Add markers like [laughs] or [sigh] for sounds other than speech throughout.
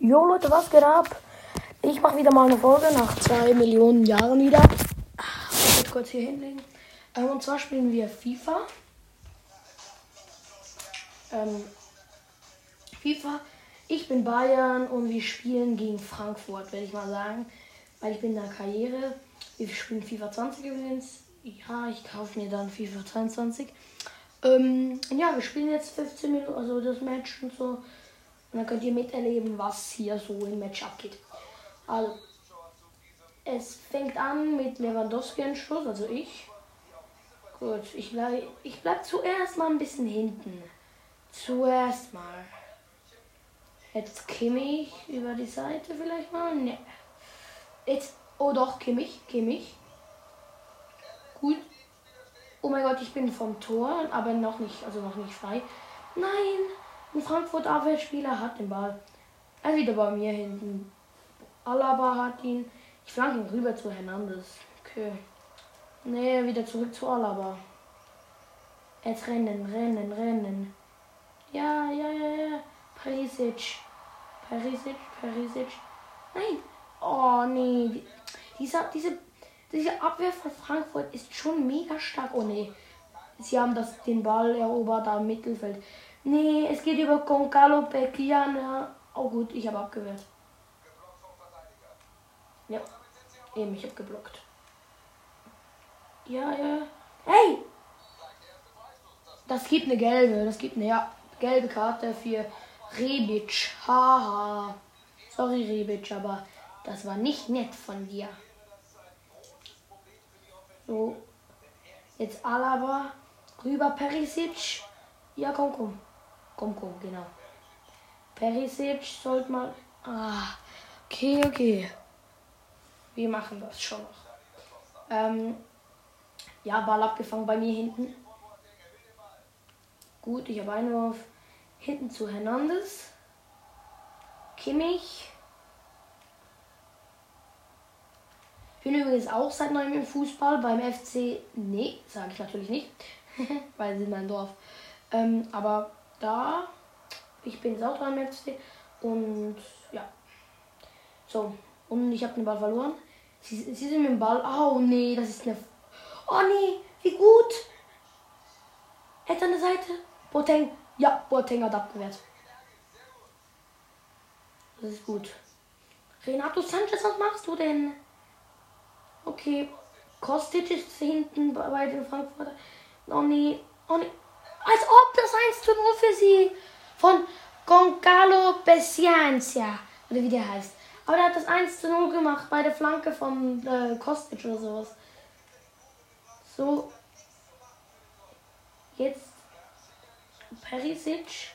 Jo Leute, was geht ab? Ich mache wieder mal eine Folge nach zwei Millionen Jahren wieder. Ich werde kurz hier hinlegen. Ähm, und zwar spielen wir FIFA. Ähm, FIFA. Ich bin Bayern und wir spielen gegen Frankfurt, werde ich mal sagen. Weil ich bin in der Karriere. Wir spielen FIFA 20 übrigens. Ja, ich kaufe mir dann FIFA 22. Ähm, ja, wir spielen jetzt 15 Minuten, also das Match und so. Und dann könnt ihr miterleben, was hier so im Match abgeht. Also, es fängt an mit Lewandowski ein Schuss, also ich. Gut, ich bleib, ich bleib zuerst mal ein bisschen hinten. Zuerst mal. Jetzt Kimmich über die Seite vielleicht mal. Ne. Jetzt, oh doch, Kimmich, Kimmich. Gut. Oh mein Gott, ich bin vom Tor, aber noch nicht, also noch nicht frei. Nein, ein Frankfurt Abwehrspieler hat den Ball. Er wieder bei mir hinten. Alaba hat ihn. Ich flanke ihn rüber zu Hernandez. Okay. Nee, wieder zurück zu Alaba. Jetzt rennen, rennen, rennen. Ja, ja, ja, ja. Perisic. Perisic, Perisic. Nein. Oh, nee. Dieser, diese diese Abwehr von Frankfurt ist schon mega stark. Oh nee. Sie haben das, den Ball erobert am Mittelfeld. Nee, es geht über Goncalo Becchiana. Oh gut, ich habe abgewehrt. Ja, eben, ich habe geblockt. Ja, ja. Hey! Das gibt eine gelbe, das gibt eine ja, gelbe Karte für Rebic. Haha. Sorry, Rebic, aber das war nicht nett von dir. So. Jetzt Alaba. Rüber Perisic. Ja, komm, komm. Komm, genau. Perisic sollte mal. Ah. Okay, okay. Wir machen das schon noch. Ähm, ja, Ball abgefangen bei mir hinten. Gut, ich habe Einwurf. Hinten zu Hernandez. Kimmich. bin übrigens auch seit neuem im Fußball beim FC. Nee, sage ich natürlich nicht, [laughs] weil sie sind mein Dorf. Ähm, aber da, ich bin beim FC und ja. So, und ich habe den Ball verloren. Sie, sie sind mit dem Ball. Oh nee, das ist eine. Oh nee, wie gut. Jetzt an der Seite. Boateng. Ja, Boateng hat abgewehrt. Das ist gut. Renato Sanchez, was machst du denn? Okay. Kostic ist hinten bei den Frankfurter. Oh nee. Oh nee. Als ob das 1 zu 0 für sie von Goncalo Bessiancia. Oder wie der heißt. Aber der hat das 1 zu 0 gemacht bei der Flanke von äh, Kostic oder sowas. So. Jetzt Perisic.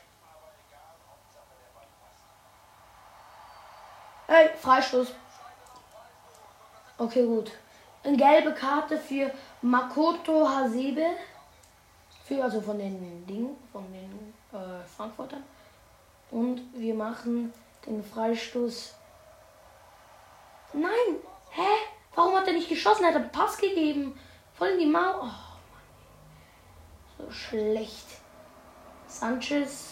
Ey, Freistoß. Okay, gut. Eine gelbe Karte für Makoto Hasebe. Für, also von den Dingen, von den äh, Frankfurtern. Und wir machen den Freistoß. Nein! Hä? Warum hat er nicht geschossen? Er hat einen Pass gegeben. Voll in die Mauer. Oh, Mann. So schlecht. Sanchez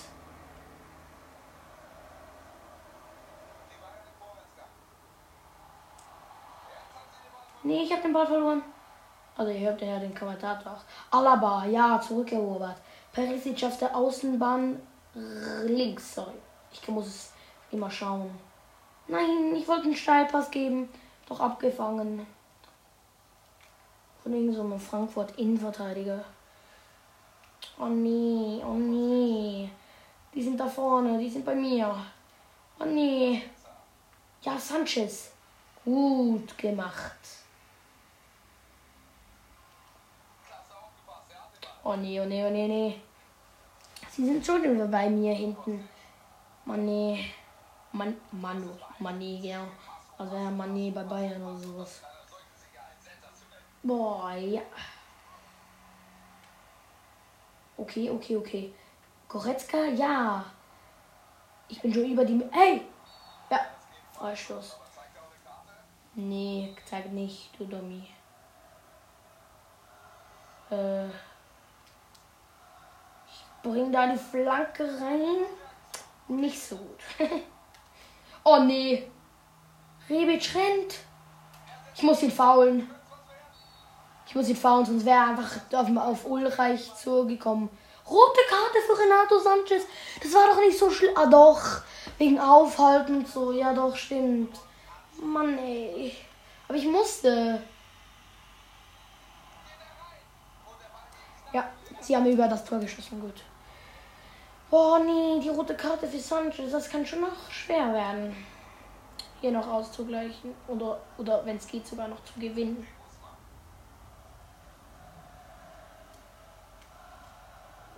Nee, ich habe den Ball verloren. Also ihr hört ja den Kommentator auch. Alaba, ja, zurückerobert. Perisic auf der Außenbahn links, sorry. Ich muss es immer schauen. Nein, ich wollte einen Steilpass geben, doch abgefangen. Von irgendeinem so Frankfurt Innenverteidiger. Oh nee, oh nee. Die sind da vorne, die sind bei mir. Oh nee. Ja, Sanchez. Gut gemacht. Oh nee, oh nee, oh nee, nee. Sie sind schon wieder bei mir hinten. Mann, nee. Man, Manu, Mané, genau. Also ja, Mané bei Bayern oder sowas. Boah, ja. Okay, okay, okay. Goretzka, ja. Ich bin schon über die... Hey! Ja, Freistoß. Nee, zeig nicht, du Dummy. Äh bring da die Flanke rein. Nicht so gut. [laughs] Oh nee. Rebic rennt. Ich muss ihn faulen. Ich muss ihn faulen, sonst wäre er einfach auf, auf Ulreich zugekommen. Rote Karte für Renato Sanchez. Das war doch nicht so schlimm. Ah doch. Wegen Aufhalten und so. Ja doch, stimmt. Mann ey. Aber ich musste. Ja, sie haben über das Tor geschossen. Gut. Oh nee, die rote Karte für Sanchez. Das kann schon noch schwer werden. Hier noch auszugleichen. Oder, oder wenn es geht, sogar noch zu gewinnen.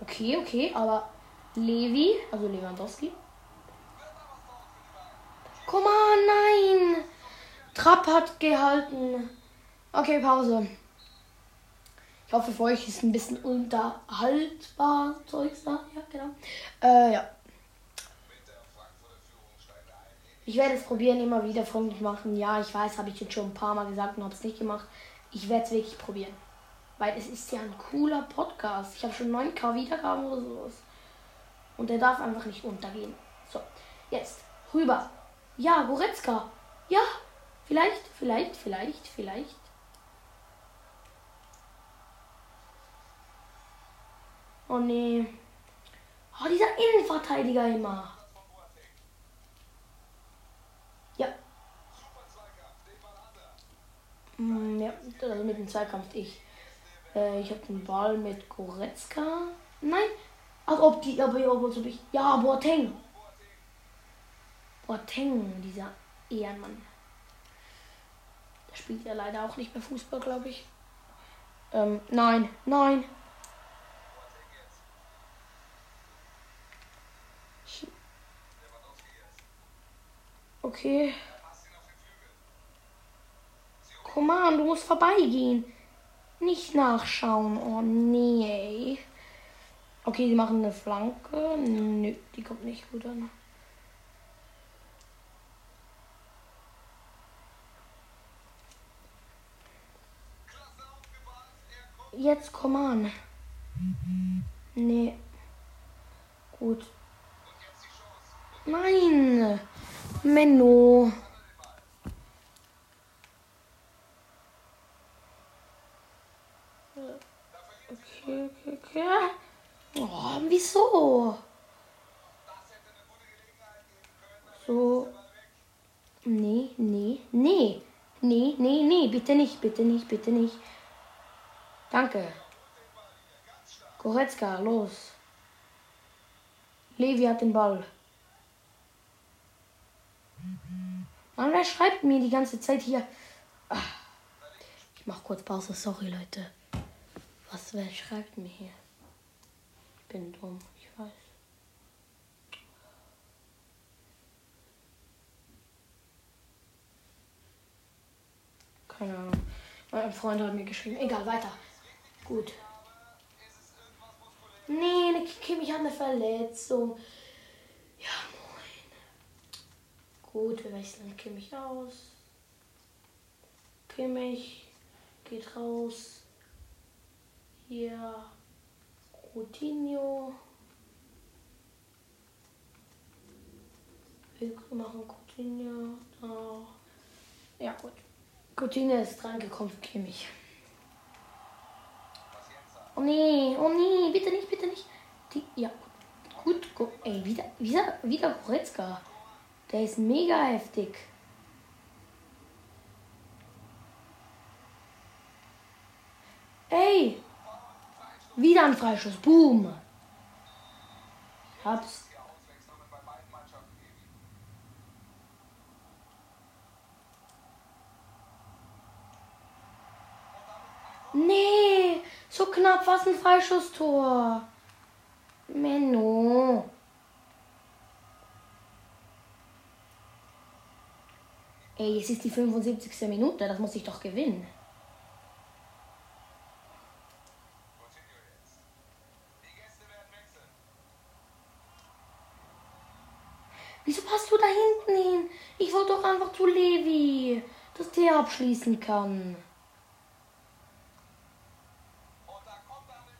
Okay, okay, aber Levi, also Lewandowski. Komm on, nein! Trapp hat gehalten. Okay, Pause. Ich hoffe, für euch ist ein bisschen unterhaltbar Zeugs da. Ja, genau. Äh, ja. Ich werde es probieren, immer wieder freundlich machen. Ja, ich weiß, habe ich jetzt schon ein paar Mal gesagt und habe es nicht gemacht. Ich werde es wirklich probieren. Weil es ist ja ein cooler Podcast. Ich habe schon 9k Wiedergaben oder sowas. Und der darf einfach nicht untergehen. So, jetzt rüber. Ja, Goretzka. Ja, vielleicht, vielleicht, vielleicht, vielleicht. Oh nee. Oh, dieser Innenverteidiger immer. Ja. Mm, ja, also mit dem Zweikampf ich. Äh, ich habe den Ball mit Goretzka. Nein. Ach, ob die, aber ob, ob ich. Ja, Boateng. Boateng, dieser Ehrenmann. Der spielt ja leider auch nicht mehr Fußball, glaube ich. Ähm, nein, nein. Okay. Komm an, du musst vorbeigehen. Nicht nachschauen. Oh nee. Okay, die machen eine Flanke. Nö, die kommt nicht gut an. Jetzt komm an. Nee. Gut. Nein. Menno. Okay. Oh, wieso? So. Nee, nee, nee. Nee, nee, nee. Bitte nicht, bitte nicht, bitte nicht. Danke. Goretzka, los. Levi hat den Ball. Mann, wer schreibt mir die ganze Zeit hier? Ich mach kurz Pause, sorry Leute. Was, wer schreibt mir hier? Ich bin dumm, ich weiß. Keine Ahnung. Mein Freund hat mir geschrieben. Egal, weiter. Gut. Nee, Kimmich hat eine Verletzung. Ja. Gut, wir wechseln Kimmich aus. Kimmich geht raus. Hier Coutinho. Wir machen Coutinho. Da. Ja, gut. Coutinho ist dran gekommen für Kimmich. Oh nee, oh nee, bitte nicht, bitte nicht. Die, ja, gut, gut. Ey, wieder, wieder, wieder Goretzka. Der ist mega heftig. Ey! Wieder ein Freischuss. Boom. Hab's. Nee, so knapp was ein Freischusstor. Menno. Ey, es ist die 75. Minute, das muss ich doch gewinnen. Wieso passt du da hinten hin? Ich wollte doch einfach zu Levi, dass der abschließen kann.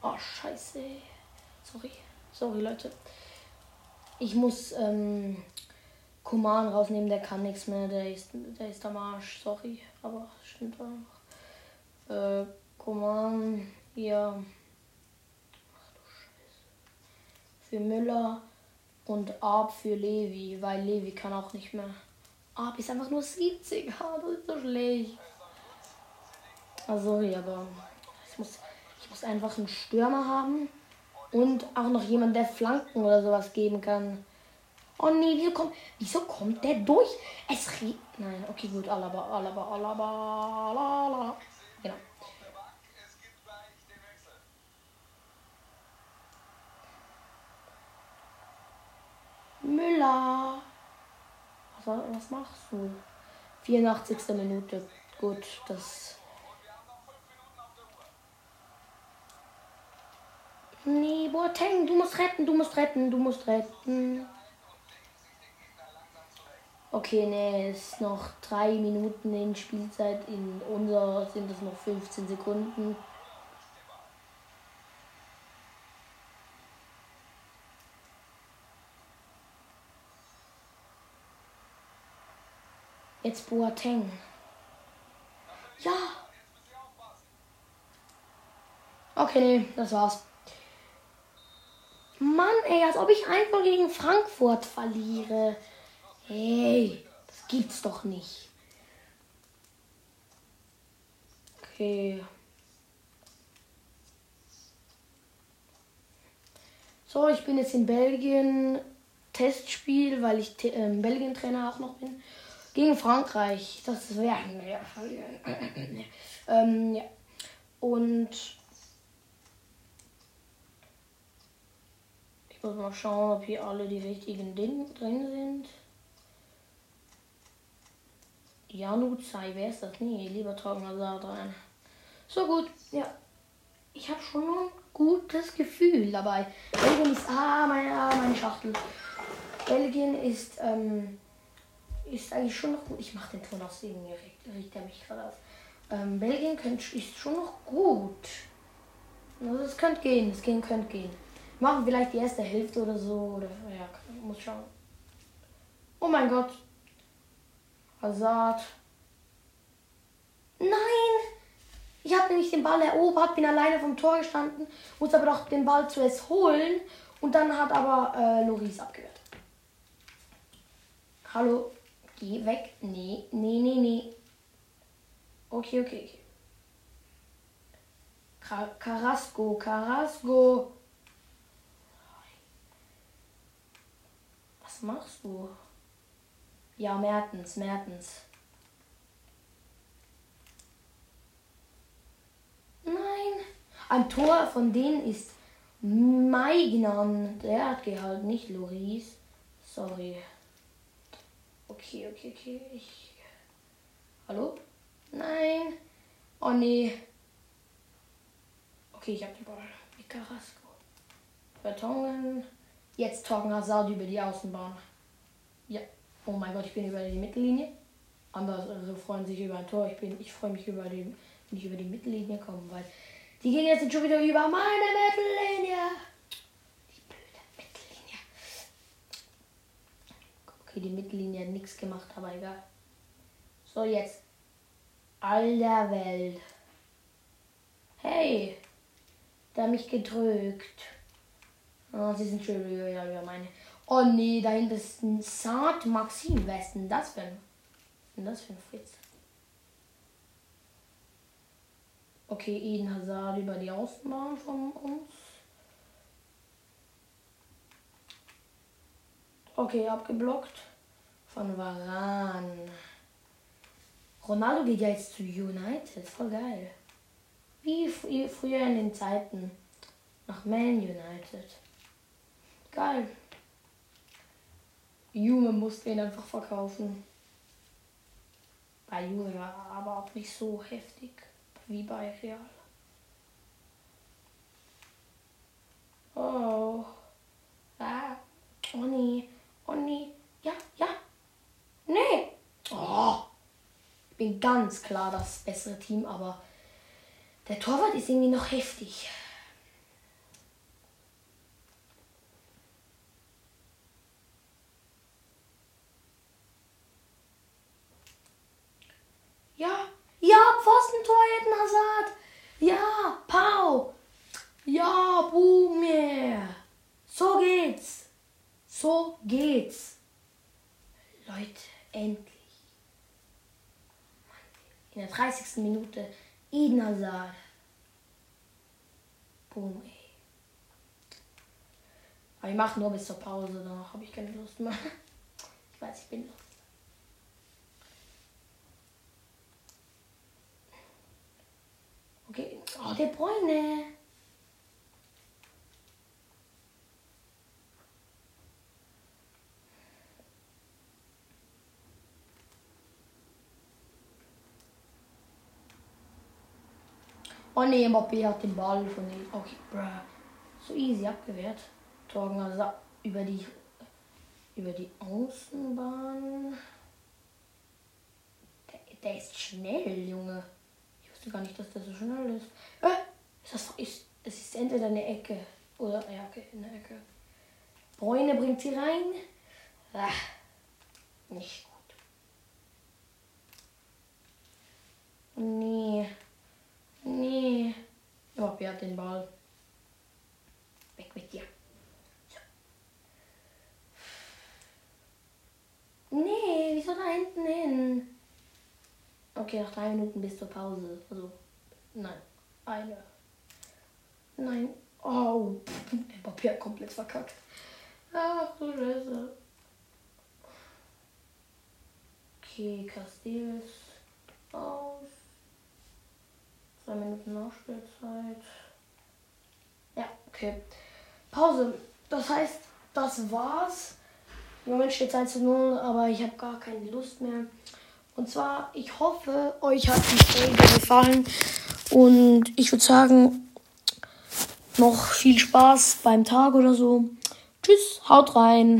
Oh, scheiße. Sorry. Sorry, Leute. Ich muss, ähm, Command rausnehmen, der kann nichts mehr, der ist, der ist am Arsch, sorry, aber stimmt auch. Äh, Command, ja. Ach du Scheiße. Für Müller und Arp für Levi, weil Levi kann auch nicht mehr. Arp ist einfach nur 70, [laughs] das ist so schlecht. Also, ja, aber ich muss, ich muss einfach einen Stürmer haben und auch noch jemand, der Flanken oder sowas geben kann. Oh nee, wieso kommt, wieso kommt der durch? Es riecht. Nein, okay, gut. Alaba, Alaba, Alaba, Alaba. Genau. Müller. Was, was machst du? 84. Minute. Gut, das. Nee, Boateng, du musst retten, du musst retten, du musst retten. Okay, nee, es ist noch drei Minuten in Spielzeit. In unserer sind es noch 15 Sekunden. Jetzt Boateng. Ja. Okay, nee, das war's. Mann, ey, als ob ich einfach gegen Frankfurt verliere. Hey, das gibt's doch nicht. Okay. So, ich bin jetzt in Belgien. Testspiel, weil ich äh, Belgien-Trainer auch noch bin. Gegen Frankreich. Das wir verlieren. ähm, ja. Und ich muss mal schauen, ob hier alle die richtigen Dinge drin sind. Janu Zai, wer ist das? Nee, lieber Torgen Hazard rein. So gut, ja. Ich habe schon ein gutes Gefühl dabei. Belgien ist. Ah, meine, ah, meine Schachtel. Belgien ist, ähm, ist eigentlich schon noch gut. Ich mache den Ton aus, deswegen riecht er mich gerade auf. Ähm, Belgien könnt, ist schon noch gut. Also es könnte gehen, es gehen könnte gehen. Machen vielleicht die erste Hälfte oder so. Oder ja, muss schauen. Oh mein Gott, Hazard. Nein! Ich habe nämlich den Ball erobert, bin alleine vom Tor gestanden, muss aber doch den Ball zuerst holen und dann hat aber äh, Loris abgewehrt. Hallo, geh weg. Nee, nee, nee, nee. Okay, okay, okay. Carrasco, Carrasco. Was machst du? Ja, Mertens, Mertens. Nein. Ein Tor von denen ist Maignan. Der hat gehalten, nicht Loris. Sorry. Okay, okay, okay. Ich. Hallo? Nein. Oh nee. Okay, ich hab den Ball. Mit Carrasco. Vertongen. Jetzt Torgen Hazard über die Außenbahn. Ja. Oh mein Gott, ich bin über die Mittellinie. Andere freuen sich über ein Tor. Ich, ich freue mich über die, wenn ich über die Mittellinie komme, weil die Gegner sind schon wieder über meine Mittellinie. Die blöde Mittellinie. Okay, die Mittellinie hat nichts gemacht, aber egal. So, jetzt. All Welt. Hey. Da mich gedrückt. Oh, sie sind schon wieder über meine. Oh nee, da hinten ist ein Saint Maxim. Denn das für ein, das für ein Fritz? Okay, Eden Hazard über die Außenbahn von uns. Okay, abgeblockt. Von Varan. Ronaldo geht ja jetzt zu United. Voll geil. Wie früher in den Zeiten. Nach Man United. Geil. Junge musste ihn einfach verkaufen. Bei Junge war aber auch nicht so heftig wie bei Real. Oh. Ah. Oh nee. Oh nee. Ja, ja. Nee. Oh. Ich bin ganz klar das bessere Team, aber der Torwart ist irgendwie noch heftig. Ja. Ja, Pfostentor, Eden Hazard. Ja, Pau. Ja, Boomer. So geht's. So geht's. Leute, endlich. In der 30. Minute Eden Hazard. Boom, ey. Aber ich mache nur bis zur Pause, danach habe ich keine Lust mehr. [laughs] Ich weiß, ich bin los. Oh, der Bräune. Oh ne, Mbappé hat den Ball von den. Okay, bruh. So easy abgewehrt. Torgen also über die über die Außenbahn. Der, der ist schnell, Junge. Wusste gar nicht, dass der so schnell ist. Äh, ist das ist, es ist entweder eine Ecke oder ja, okay, eine Ecke. Bräune bringt sie rein. Ah, nicht gut. Nee. Nee. Oh, wer hat den Ball? Weg mit dir. So. Nee, wieso da hinten hin? Okay, nach drei Minuten bis zur Pause. Also, nein. Eine. Nein. Oh, Mbappé hat komplett verkackt. Ach du Scheiße. Okay, Castells aus. Zwei Minuten Nachspielzeit. Ja, okay. Pause. Das heißt, das war's. Im Moment steht es 1 zu 0, aber ich habe gar keine Lust mehr. Und zwar, ich hoffe, euch hat die Folge gefallen. Und ich würde sagen, noch viel Spaß beim Tag oder so. Tschüss, haut rein.